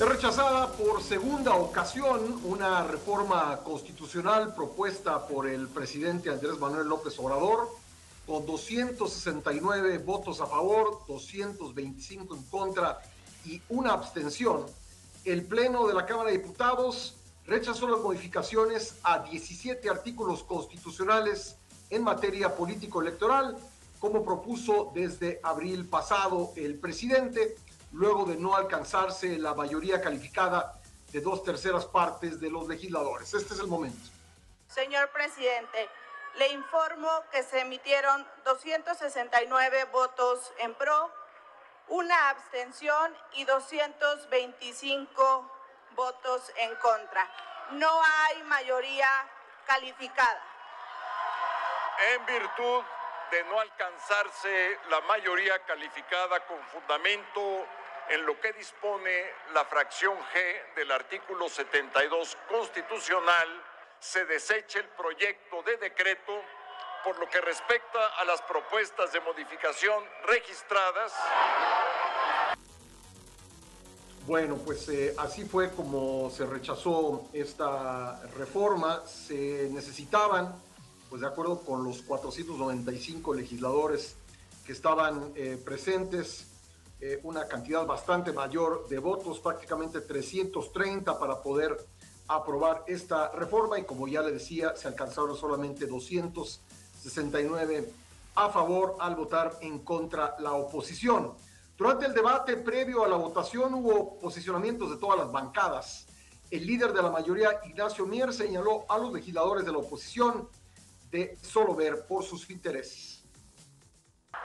Rechazada por segunda ocasión una reforma constitucional propuesta por el presidente Andrés Manuel López Obrador, con 269 votos a favor, 225 en contra y una abstención. El Pleno de la Cámara de Diputados rechazó las modificaciones a 17 artículos constitucionales en materia político-electoral, como propuso desde abril pasado el presidente luego de no alcanzarse la mayoría calificada de dos terceras partes de los legisladores. Este es el momento. Señor presidente, le informo que se emitieron 269 votos en pro, una abstención y 225 votos en contra. No hay mayoría calificada. En virtud de no alcanzarse la mayoría calificada con fundamento en lo que dispone la fracción G del artículo 72 constitucional, se desecha el proyecto de decreto por lo que respecta a las propuestas de modificación registradas. Bueno, pues eh, así fue como se rechazó esta reforma. Se necesitaban, pues de acuerdo con los 495 legisladores que estaban eh, presentes, eh, una cantidad bastante mayor de votos, prácticamente 330 para poder aprobar esta reforma y como ya le decía, se alcanzaron solamente 269 a favor al votar en contra la oposición. Durante el debate previo a la votación hubo posicionamientos de todas las bancadas. El líder de la mayoría, Ignacio Mier, señaló a los legisladores de la oposición de solo ver por sus intereses.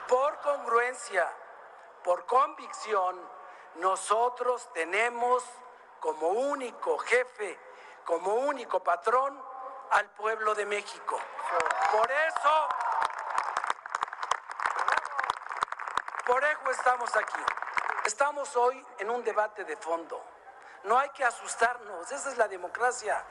Por congruencia por convicción, nosotros tenemos como único jefe, como único patrón al pueblo de México. Por eso, por eso estamos aquí. Estamos hoy en un debate de fondo. No hay que asustarnos, esa es la democracia.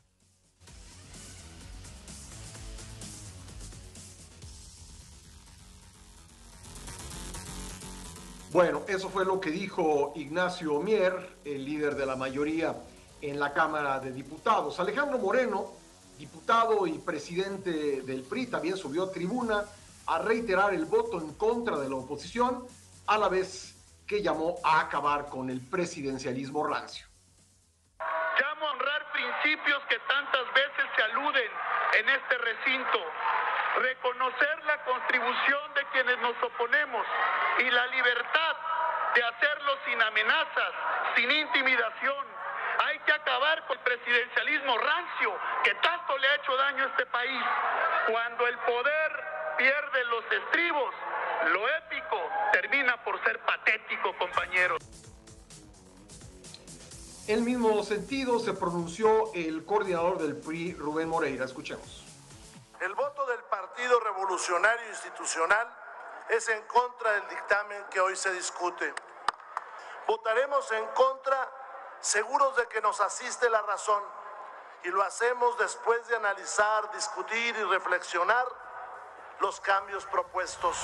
Bueno, eso fue lo que dijo Ignacio Mier, el líder de la mayoría en la Cámara de Diputados. Alejandro Moreno, diputado y presidente del PRI, también subió a tribuna a reiterar el voto en contra de la oposición, a la vez que llamó a acabar con el presidencialismo rancio. Llamo a honrar principios que tantas veces se aluden en este recinto reconocer la contribución de quienes nos oponemos y la libertad de hacerlo sin amenazas, sin intimidación. Hay que acabar con el presidencialismo rancio que tanto le ha hecho daño a este país. Cuando el poder pierde los estribos, lo épico termina por ser patético, compañeros. En el mismo sentido se pronunció el coordinador del PRI, Rubén Moreira. Escuchemos. El voto del Partido Revolucionario Institucional es en contra del dictamen que hoy se discute. Votaremos en contra seguros de que nos asiste la razón y lo hacemos después de analizar, discutir y reflexionar los cambios propuestos.